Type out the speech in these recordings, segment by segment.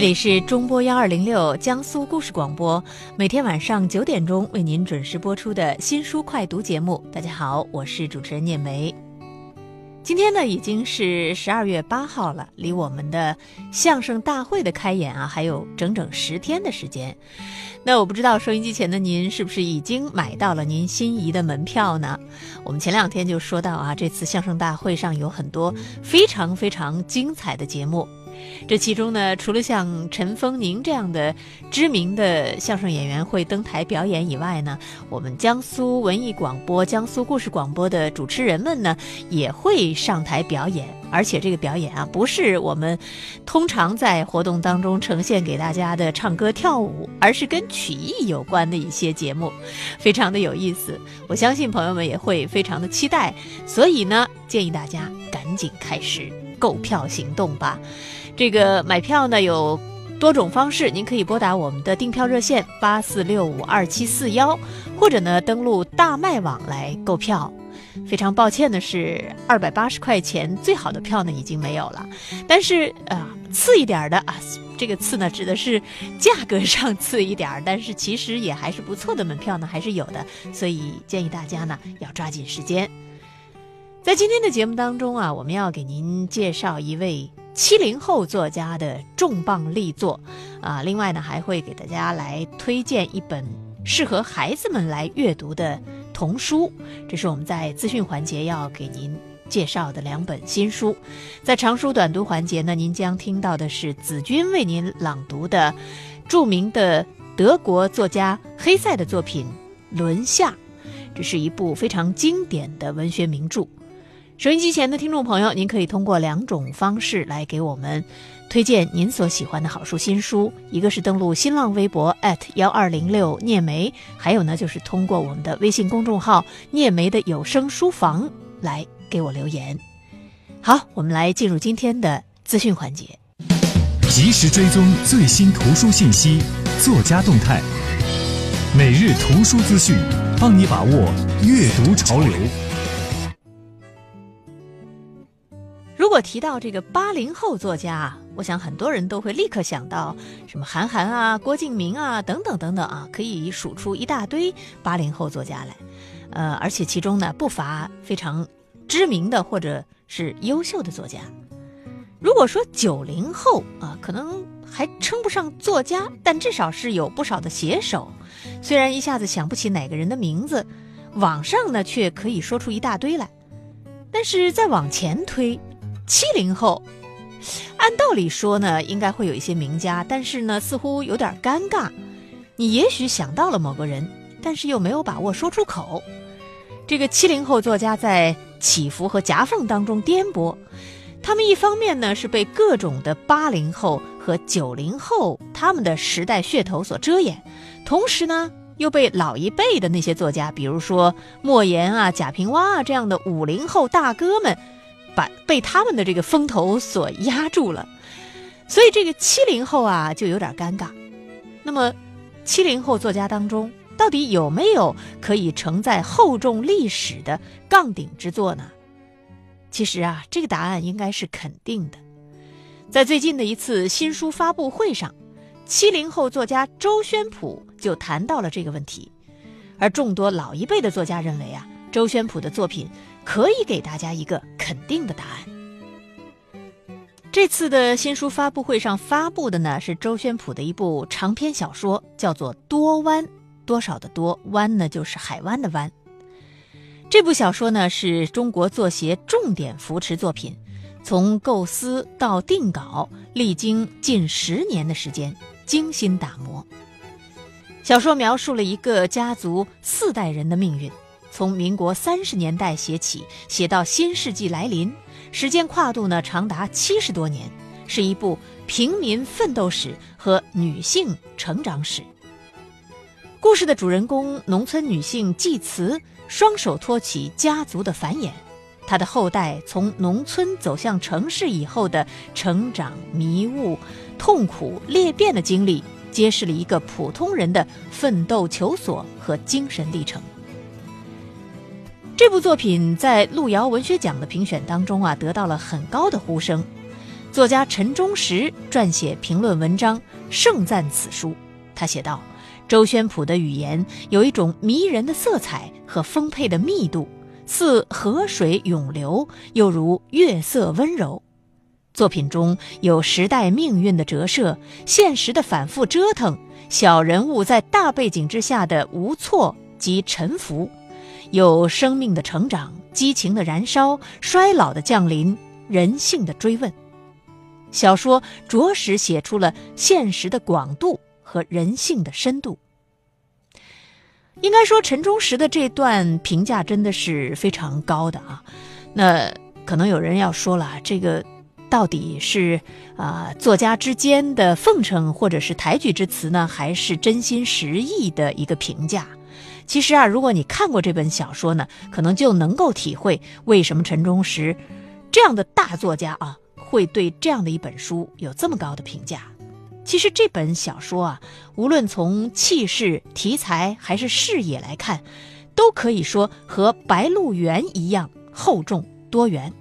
这里是中波幺二零六江苏故事广播，每天晚上九点钟为您准时播出的新书快读节目。大家好，我是主持人聂梅。今天呢已经是十二月八号了，离我们的相声大会的开演啊还有整整十天的时间。那我不知道收音机前的您是不是已经买到了您心仪的门票呢？我们前两天就说到啊，这次相声大会上有很多非常非常精彩的节目。这其中呢，除了像陈峰宁这样的知名的相声演员会登台表演以外呢，我们江苏文艺广播、江苏故事广播的主持人们呢，也会上台表演。而且这个表演啊，不是我们通常在活动当中呈现给大家的唱歌跳舞，而是跟曲艺有关的一些节目，非常的有意思。我相信朋友们也会非常的期待，所以呢，建议大家赶紧开始购票行动吧。这个买票呢有多种方式，您可以拨打我们的订票热线八四六五二七四幺，或者呢登录大麦网来购票。非常抱歉的是，二百八十块钱最好的票呢已经没有了，但是啊次一点的啊，这个次呢指的是价格上次一点，但是其实也还是不错的门票呢还是有的，所以建议大家呢要抓紧时间。在今天的节目当中啊，我们要给您介绍一位。七零后作家的重磅力作，啊，另外呢还会给大家来推荐一本适合孩子们来阅读的童书，这是我们在资讯环节要给您介绍的两本新书。在长书短读环节呢，您将听到的是子君为您朗读的著名的德国作家黑塞的作品《轮下》，这是一部非常经典的文学名著。收音机前的听众朋友，您可以通过两种方式来给我们推荐您所喜欢的好书新书，一个是登录新浪微博幺二零六聂梅，还有呢就是通过我们的微信公众号聂梅的有声书房来给我留言。好，我们来进入今天的资讯环节，及时追踪最新图书信息、作家动态，每日图书资讯，帮你把握阅读潮流。提到这个八零后作家，我想很多人都会立刻想到什么韩寒啊、郭敬明啊等等等等啊，可以数出一大堆八零后作家来。呃，而且其中呢不乏非常知名的或者是优秀的作家。如果说九零后啊，可能还称不上作家，但至少是有不少的写手。虽然一下子想不起哪个人的名字，网上呢却可以说出一大堆来。但是再往前推。七零后，按道理说呢，应该会有一些名家，但是呢，似乎有点尴尬。你也许想到了某个人，但是又没有把握说出口。这个七零后作家在起伏和夹缝当中颠簸，他们一方面呢是被各种的八零后和九零后他们的时代噱头所遮掩，同时呢又被老一辈的那些作家，比如说莫言啊、贾平凹啊这样的五零后大哥们。把被他们的这个风头所压住了，所以这个七零后啊就有点尴尬。那么，七零后作家当中到底有没有可以承载厚重历史的杠顶之作呢？其实啊，这个答案应该是肯定的。在最近的一次新书发布会上，七零后作家周宣普就谈到了这个问题，而众多老一辈的作家认为啊，周宣普的作品。可以给大家一个肯定的答案。这次的新书发布会上发布的呢是周宣普的一部长篇小说，叫做《多湾》，多少的多湾呢就是海湾的湾。这部小说呢是中国作协重点扶持作品，从构思到定稿历经近十年的时间，精心打磨。小说描述了一个家族四代人的命运。从民国三十年代写起，写到新世纪来临，时间跨度呢长达七十多年，是一部平民奋斗史和女性成长史。故事的主人公农村女性季慈，双手托起家族的繁衍，她的后代从农村走向城市以后的成长、迷雾、痛苦、裂变的经历，揭示了一个普通人的奋斗求索和精神历程。这部作品在路遥文学奖的评选当中啊，得到了很高的呼声。作家陈忠实撰写评论文章，盛赞此书。他写道：“周宣普的语言有一种迷人的色彩和丰沛的密度，似河水涌流，又如月色温柔。作品中有时代命运的折射，现实的反复折腾，小人物在大背景之下的无措及沉浮，有生命的成长、激情的燃烧、衰老的降临、人性的追问。”小说着实写出了现实的广度和人性的深度。应该说，陈忠实的这段评价真的是非常高的啊。那可能有人要说了，这个到底是啊作家之间的奉承，或者是抬举之词呢，还是真心实意的一个评价？其实啊，如果你看过这本小说呢，可能就能够体会为什么陈忠实这样的大作家啊。会对这样的一本书有这么高的评价？其实这本小说啊，无论从气势、题材还是视野来看，都可以说和《白鹿原》一样厚重多元。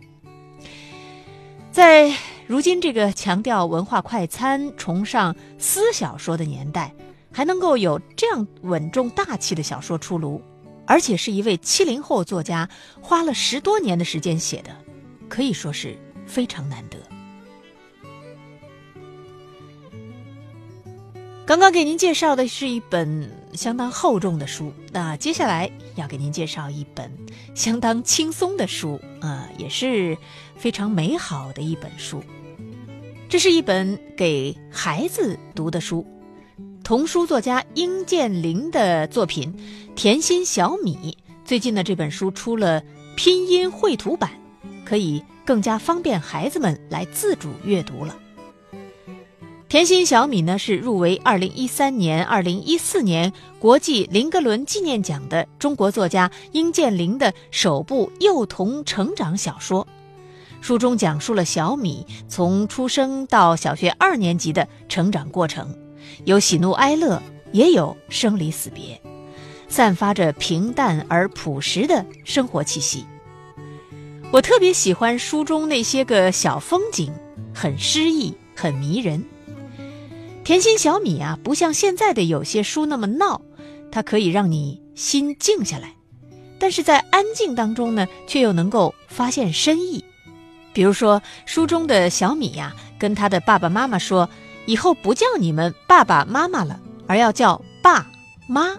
在如今这个强调文化快餐、崇尚私小说的年代，还能够有这样稳重大气的小说出炉，而且是一位七零后作家花了十多年的时间写的，可以说是。非常难得。刚刚给您介绍的是一本相当厚重的书，那接下来要给您介绍一本相当轻松的书，啊，也是非常美好的一本书。这是一本给孩子读的书，童书作家殷建林的作品《甜心小米》。最近呢，这本书出了拼音绘图版，可以。更加方便孩子们来自主阅读了。甜心小米呢是入围二零一三年、二零一四年国际林格伦纪念奖的中国作家殷建林的首部幼童成长小说。书中讲述了小米从出生到小学二年级的成长过程，有喜怒哀乐，也有生离死别，散发着平淡而朴实的生活气息。我特别喜欢书中那些个小风景，很诗意，很迷人。甜心小米啊，不像现在的有些书那么闹，它可以让你心静下来，但是在安静当中呢，却又能够发现深意。比如说书中的小米呀，跟他的爸爸妈妈说，以后不叫你们爸爸妈妈了，而要叫爸妈。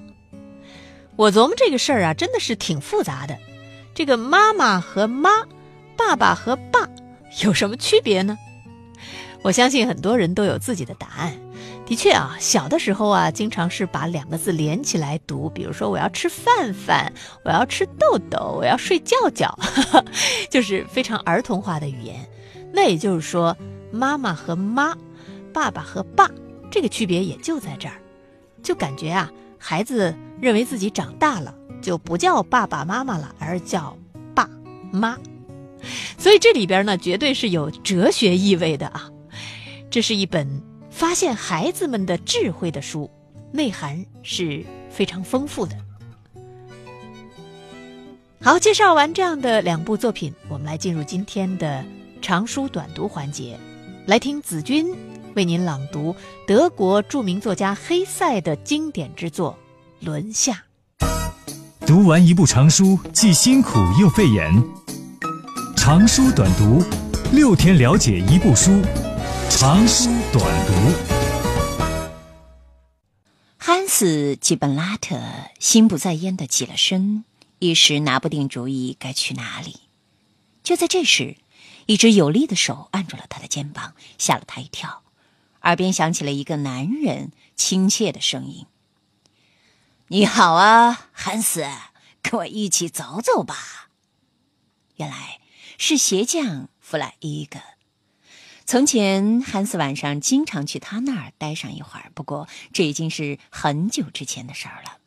我琢磨这个事儿啊，真的是挺复杂的。这个妈妈和妈，爸爸和爸有什么区别呢？我相信很多人都有自己的答案。的确啊，小的时候啊，经常是把两个字连起来读，比如说我要吃饭饭，我要吃豆豆，我要睡觉觉，就是非常儿童化的语言。那也就是说，妈妈和妈，爸爸和爸，这个区别也就在这儿。就感觉啊，孩子认为自己长大了。就不叫爸爸妈妈了，而叫爸妈。所以这里边呢，绝对是有哲学意味的啊！这是一本发现孩子们的智慧的书，内涵是非常丰富的。好，介绍完这样的两部作品，我们来进入今天的长书短读环节，来听子君为您朗读德国著名作家黑塞的经典之作《轮下》。读完一部长书，既辛苦又费眼。长书短读，六天了解一部书。长书短读。汉斯·基本拉特心不在焉的起了身，一时拿不定主意该去哪里。就在这时，一只有力的手按住了他的肩膀，吓了他一跳，耳边响起了一个男人亲切的声音。你好啊，汉斯，跟我一起走走吧。原来是鞋匠弗莱伊格。从前，汉斯晚上经常去他那儿待上一会儿，不过这已经是很久之前的事儿了。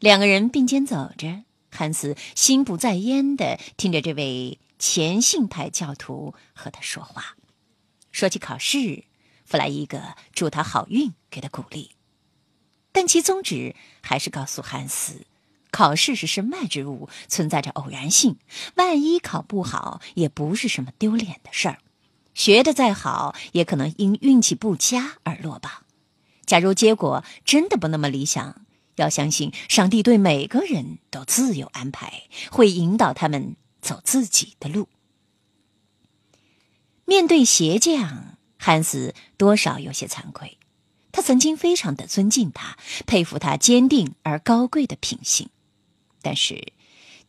两个人并肩走着，汉斯心不在焉的听着这位虔信派教徒和他说话。说起考试，弗莱伊格祝他好运，给他鼓励。但其宗旨还是告诉汉斯，考试是身外之物，存在着偶然性，万一考不好，也不是什么丢脸的事儿。学得再好，也可能因运气不佳而落榜。假如结果真的不那么理想，要相信上帝对每个人都自有安排，会引导他们走自己的路。面对鞋匠，汉斯多少有些惭愧。他曾经非常的尊敬他，佩服他坚定而高贵的品性，但是。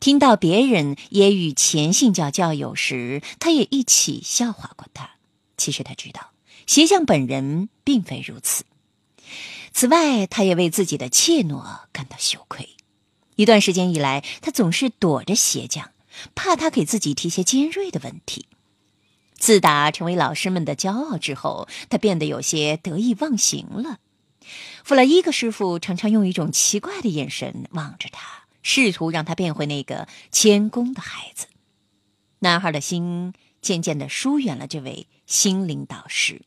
听到别人也与前信教教友时，他也一起笑话过他。其实他知道，鞋匠本人并非如此。此外，他也为自己的怯懦感到羞愧。一段时间以来，他总是躲着鞋匠，怕他给自己提些尖锐的问题。自打成为老师们的骄傲之后，他变得有些得意忘形了。弗莱伊格师傅常常用一种奇怪的眼神望着他。试图让他变回那个谦恭的孩子，男孩的心渐渐的疏远了这位心灵导师。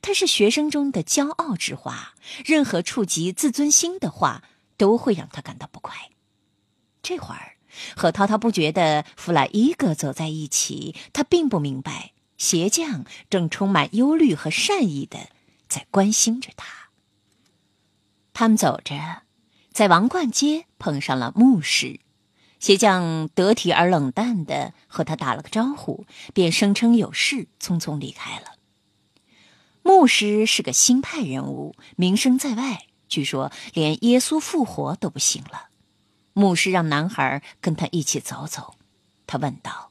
他是学生中的骄傲之花，任何触及自尊心的话都会让他感到不快。这会儿和滔滔不绝的弗莱伊格走在一起，他并不明白鞋匠正充满忧虑和善意的在关心着他。他们走着。在王冠街碰上了牧师，鞋匠得体而冷淡的和他打了个招呼，便声称有事，匆匆离开了。牧师是个新派人物，名声在外，据说连耶稣复活都不行了。牧师让男孩跟他一起走走，他问道：“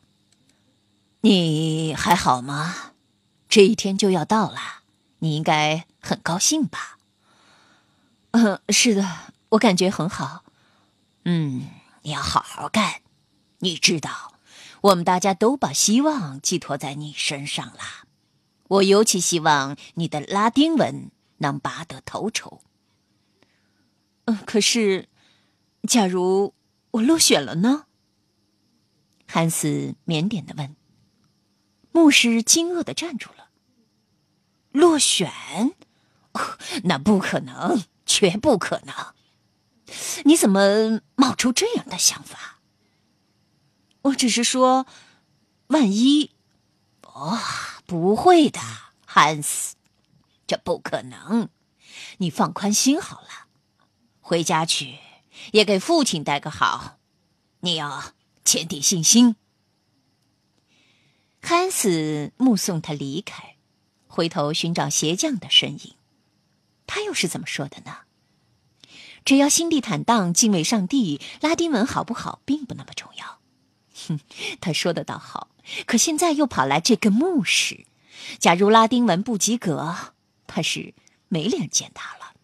你还好吗？这一天就要到了，你应该很高兴吧？”“嗯，是的。”我感觉很好，嗯，你要好好干。你知道，我们大家都把希望寄托在你身上了。我尤其希望你的拉丁文能拔得头筹。嗯，可是，假如我落选了呢？汉斯腼腆的问。牧师惊愕的站住了。落选？那不可能，绝不可能。你怎么冒出这样的想法？我只是说，万一……哦，不会的，汉斯，这不可能。你放宽心好了，回家去，也给父亲带个好。你要坚定信心。汉斯目送他离开，回头寻找鞋匠的身影。他又是怎么说的呢？只要心地坦荡、敬畏上帝，拉丁文好不好并不那么重要。哼，他说的倒好，可现在又跑来这个牧师。假如拉丁文不及格，怕是没脸见他了。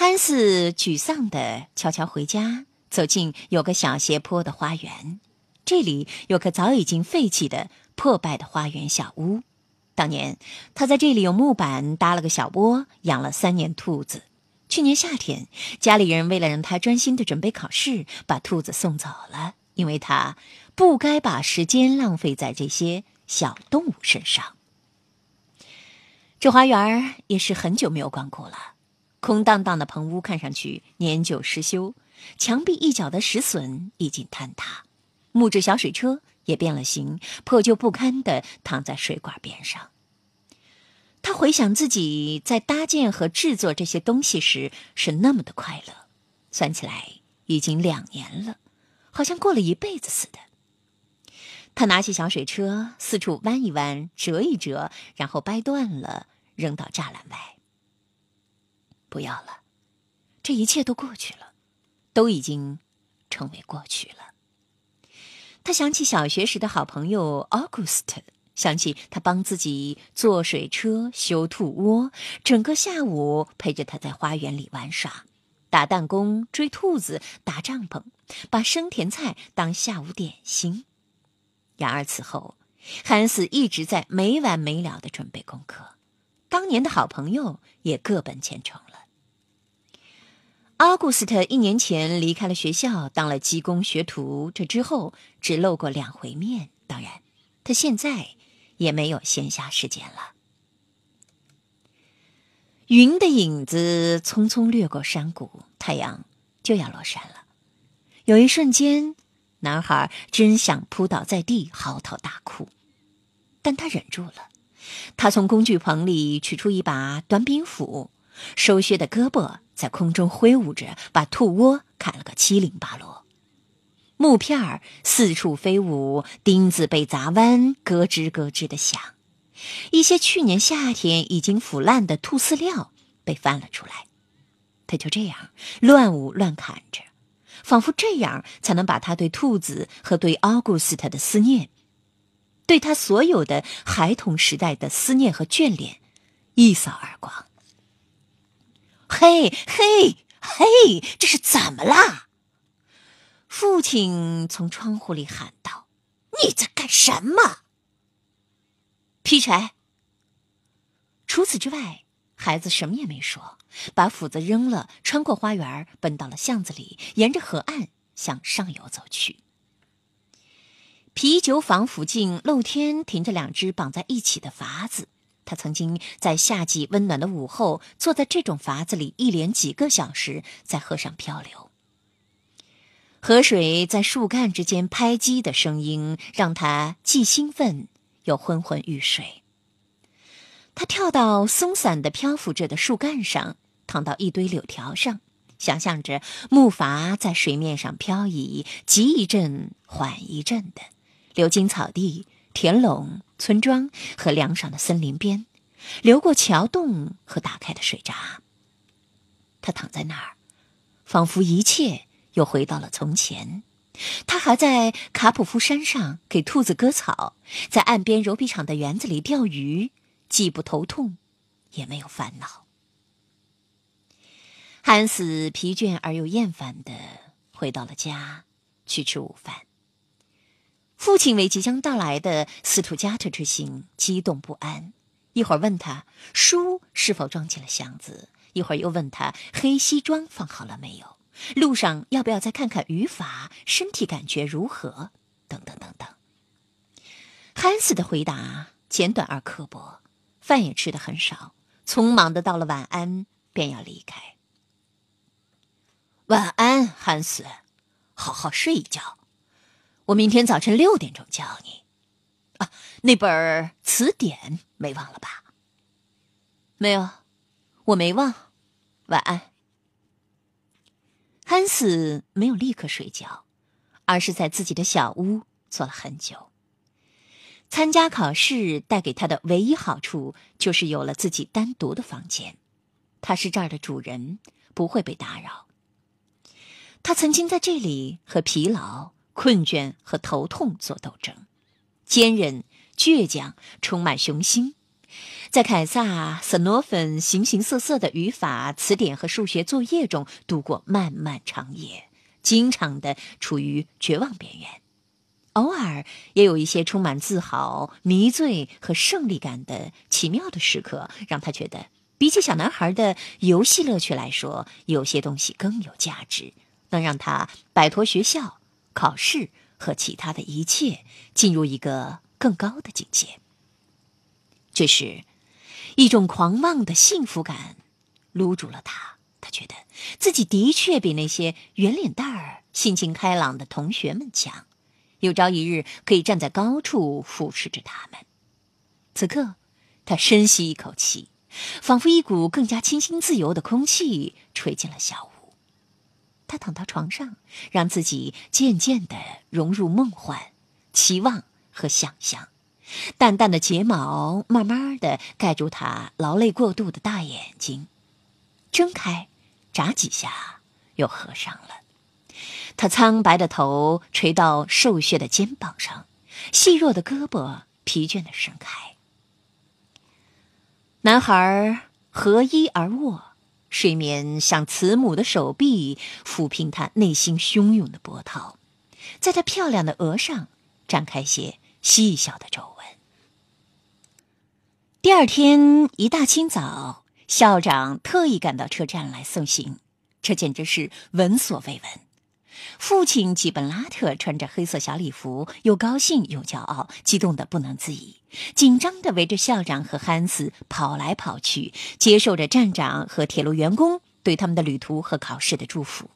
汉斯沮丧的悄悄回家，走进有个小斜坡的花园。这里有个早已经废弃的破败的花园小屋。当年他在这里用木板搭了个小窝，养了三年兔子。去年夏天，家里人为了让他专心的准备考试，把兔子送走了，因为他不该把时间浪费在这些小动物身上。这花园也是很久没有光顾了，空荡荡的棚屋看上去年久失修，墙壁一角的石笋已经坍塌，木质小水车也变了形，破旧不堪的躺在水管边上。他回想自己在搭建和制作这些东西时是那么的快乐，算起来已经两年了，好像过了一辈子似的。他拿起小水车，四处弯一弯，折一折，然后掰断了，扔到栅栏外。不要了，这一切都过去了，都已经成为过去了。他想起小学时的好朋友 August。想起他帮自己做水车、修兔窝，整个下午陪着他在花园里玩耍、打弹弓、追兔子、搭帐篷，把生甜菜当下午点心。然而此后，汉斯一直在没完没了的准备功课，当年的好朋友也各奔前程了。阿古斯特一年前离开了学校，当了技工学徒，这之后只露过两回面。当然，他现在。也没有闲暇时间了。云的影子匆匆掠过山谷，太阳就要落山了。有一瞬间，男孩真想扑倒在地，嚎啕大哭。但他忍住了。他从工具棚里取出一把短柄斧，瘦削的胳膊在空中挥舞着，把兔窝砍了个七零八落。木片儿四处飞舞，钉子被砸弯，咯吱咯吱的响。一些去年夏天已经腐烂的兔饲料被翻了出来。他就这样乱舞乱砍着，仿佛这样才能把他对兔子和对奥古斯特的思念，对他所有的孩童时代的思念和眷恋一扫而光。嘿嘿嘿，这是怎么啦？父亲从窗户里喊道：“你在干什么？”劈柴。除此之外，孩子什么也没说，把斧子扔了，穿过花园，奔到了巷子里，沿着河岸向上游走去。啤酒坊附近露天停着两只绑在一起的筏子，他曾经在夏季温暖的午后坐在这种筏子里，一连几个小时在河上漂流。河水在树干之间拍击的声音，让他既兴奋又昏昏欲睡。他跳到松散的漂浮着的树干上，躺到一堆柳条上，想象着木筏在水面上漂移，急一阵缓一阵的，流经草地、田垄、村庄和凉爽的森林边，流过桥洞和打开的水闸。他躺在那儿，仿佛一切。又回到了从前，他还在卡普夫山上给兔子割草，在岸边柔皮厂的园子里钓鱼，既不头痛，也没有烦恼。汉斯疲倦而又厌烦的回到了家，去吃午饭。父亲为即将到来的斯图加特之行激动不安，一会儿问他书是否装进了箱子，一会儿又问他黑西装放好了没有。路上要不要再看看语法？身体感觉如何？等等等等。汉斯的回答简短而刻薄，饭也吃的很少，匆忙的道了晚安，便要离开。晚安，汉斯，好好睡一觉。我明天早晨六点钟叫你。啊，那本词典没忘了吧？没有，我没忘。晚安。汉斯没有立刻睡觉，而是在自己的小屋坐了很久。参加考试带给他的唯一好处就是有了自己单独的房间，他是这儿的主人，不会被打扰。他曾经在这里和疲劳、困倦和头痛做斗争，坚韧、倔强，充满雄心。在凯撒·斯诺芬形形色色的语法词典和数学作业中度过漫漫长夜，经常的处于绝望边缘。偶尔也有一些充满自豪、迷醉和胜利感的奇妙的时刻，让他觉得比起小男孩的游戏乐趣来说，有些东西更有价值，能让他摆脱学校、考试和其他的一切，进入一个更高的境界。这时。一种狂妄的幸福感撸住了他，他觉得自己的确比那些圆脸蛋儿、性情开朗的同学们强，有朝一日可以站在高处俯视着他们。此刻，他深吸一口气，仿佛一股更加清新自由的空气吹进了小屋。他躺到床上，让自己渐渐地融入梦幻、期望和想象。淡淡的睫毛慢慢的盖住他劳累过度的大眼睛，睁开，眨几下，又合上了。他苍白的头垂到瘦削的肩膀上，细弱的胳膊疲倦的伸开。男孩合衣而卧，睡眠像慈母的手臂抚平他内心汹涌的波涛，在他漂亮的额上展开些细小的皱纹。第二天一大清早，校长特意赶到车站来送行，这简直是闻所未闻。父亲吉本拉特穿着黑色小礼服，又高兴又骄傲，激动得不能自已，紧张地围着校长和汉斯跑来跑去，接受着站长和铁路员工对他们的旅途和考试的祝福。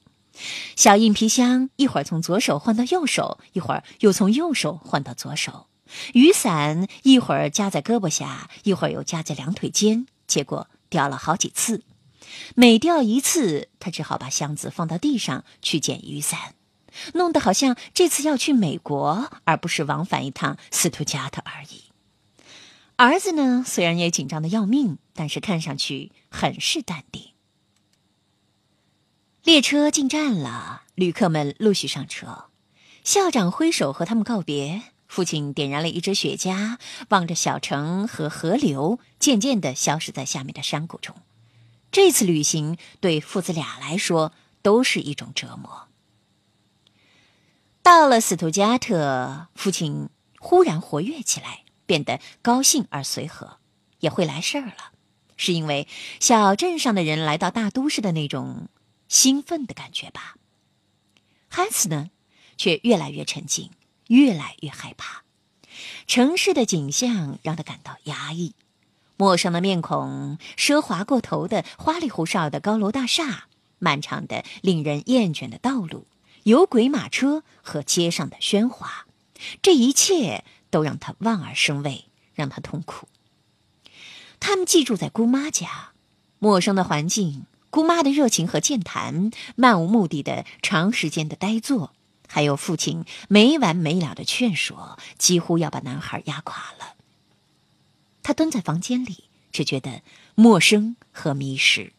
小硬皮箱一会儿从左手换到右手，一会儿又从右手换到左手。雨伞一会儿夹在胳膊下，一会儿又夹在两腿间，结果掉了好几次。每掉一次，他只好把箱子放到地上去捡雨伞，弄得好像这次要去美国，而不是往返一趟斯图加特而已。儿子呢，虽然也紧张的要命，但是看上去很是淡定。列车进站了，旅客们陆续上车，校长挥手和他们告别。父亲点燃了一支雪茄，望着小城和河流渐渐的消失在下面的山谷中。这次旅行对父子俩来说都是一种折磨。到了斯图加特，父亲忽然活跃起来，变得高兴而随和，也会来事儿了，是因为小镇上的人来到大都市的那种兴奋的感觉吧。汉斯呢，却越来越沉静，越来越害怕。城市的景象让他感到压抑。陌生的面孔，奢华过头的花里胡哨的高楼大厦，漫长的令人厌倦的道路，有轨马车和街上的喧哗，这一切都让他望而生畏，让他痛苦。他们寄住在姑妈家，陌生的环境，姑妈的热情和健谈，漫无目的的长时间的呆坐，还有父亲没完没了的劝说，几乎要把男孩压垮了。他蹲在房间里，只觉得陌生和迷失。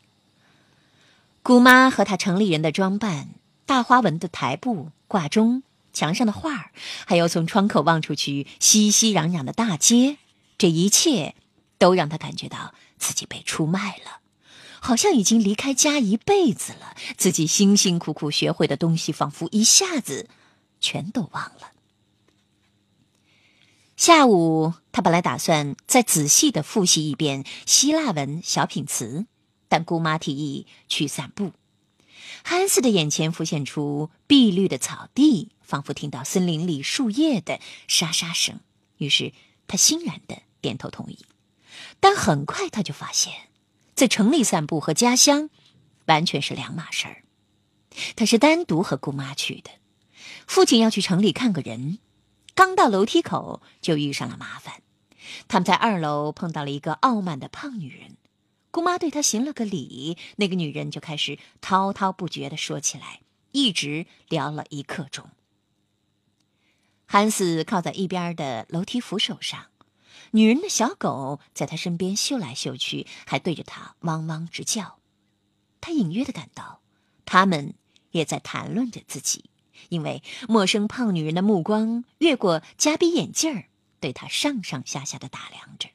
姑妈和她城里人的装扮，大花纹的台布、挂钟、墙上的画儿，还有从窗口望出去熙熙攘攘的大街，这一切都让他感觉到自己被出卖了，好像已经离开家一辈子了。自己辛辛苦苦学会的东西，仿佛一下子全都忘了。下午，他本来打算再仔细的复习一遍希腊文小品词，但姑妈提议去散步。汉斯的眼前浮现出碧绿的草地，仿佛听到森林里树叶的沙沙声。于是他欣然的点头同意。但很快他就发现，在城里散步和家乡完全是两码事儿。他是单独和姑妈去的，父亲要去城里看个人。刚到楼梯口，就遇上了麻烦。他们在二楼碰到了一个傲慢的胖女人，姑妈对她行了个礼，那个女人就开始滔滔不绝的说起来，一直聊了一刻钟。韩斯靠在一边的楼梯扶手上，女人的小狗在他身边嗅来嗅去，还对着他汪汪直叫。他隐约的感到，他们也在谈论着自己。因为陌生胖女人的目光越过夹鼻眼镜儿，对他上上下下的打量着。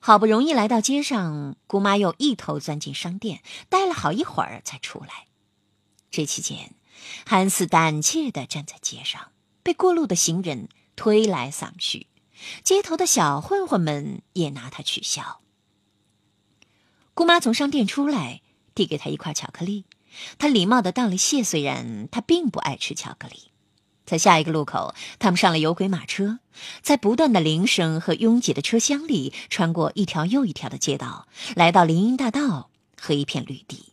好不容易来到街上，姑妈又一头钻进商店，待了好一会儿才出来。这期间，汉斯胆怯地站在街上，被过路的行人推来搡去，街头的小混混们也拿他取笑。姑妈从商店出来，递给他一块巧克力。他礼貌的道了谢，虽然他并不爱吃巧克力。在下一个路口，他们上了有轨马车，在不断的铃声和拥挤的车厢里，穿过一条又一条的街道，来到林荫大道和一片绿地。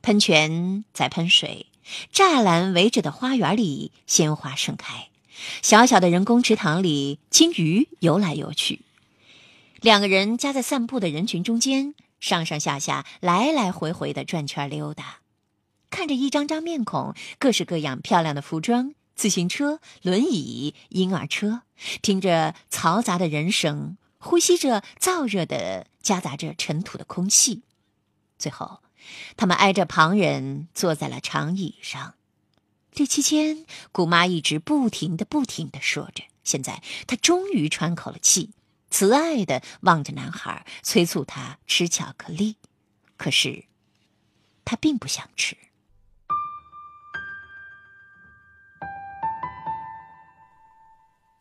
喷泉在喷水，栅栏围着的花园里鲜花盛开，小小的人工池塘里金鱼游来游去。两个人夹在散步的人群中间，上上下下，来来回回的转圈溜达。看着一张张面孔，各式各样漂亮的服装，自行车、轮椅、婴儿车，听着嘈杂的人声，呼吸着燥热的、夹杂着尘土的空气。最后，他们挨着旁人坐在了长椅上。这期间，姑妈一直不停的、不停的说着。现在，她终于喘口了气，慈爱的望着男孩，催促他吃巧克力。可是，他并不想吃。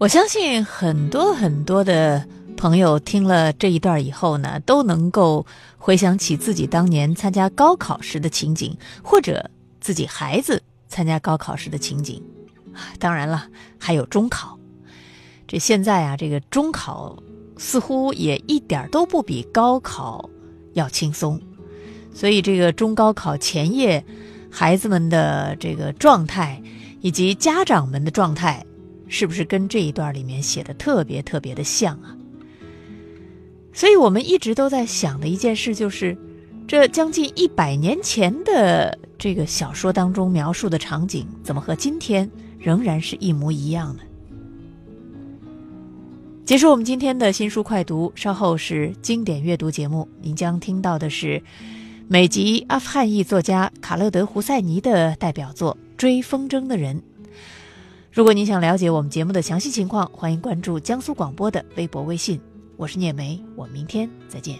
我相信很多很多的朋友听了这一段以后呢，都能够回想起自己当年参加高考时的情景，或者自己孩子参加高考时的情景。当然了，还有中考。这现在啊，这个中考似乎也一点都不比高考要轻松，所以这个中高考前夜，孩子们的这个状态以及家长们的状态。是不是跟这一段里面写的特别特别的像啊？所以我们一直都在想的一件事就是，这将近一百年前的这个小说当中描述的场景，怎么和今天仍然是一模一样呢？结束我们今天的新书快读，稍后是经典阅读节目，您将听到的是美籍阿富汗裔作家卡勒德·胡塞尼的代表作《追风筝的人》。如果您想了解我们节目的详细情况，欢迎关注江苏广播的微博、微信。我是聂梅，我们明天再见。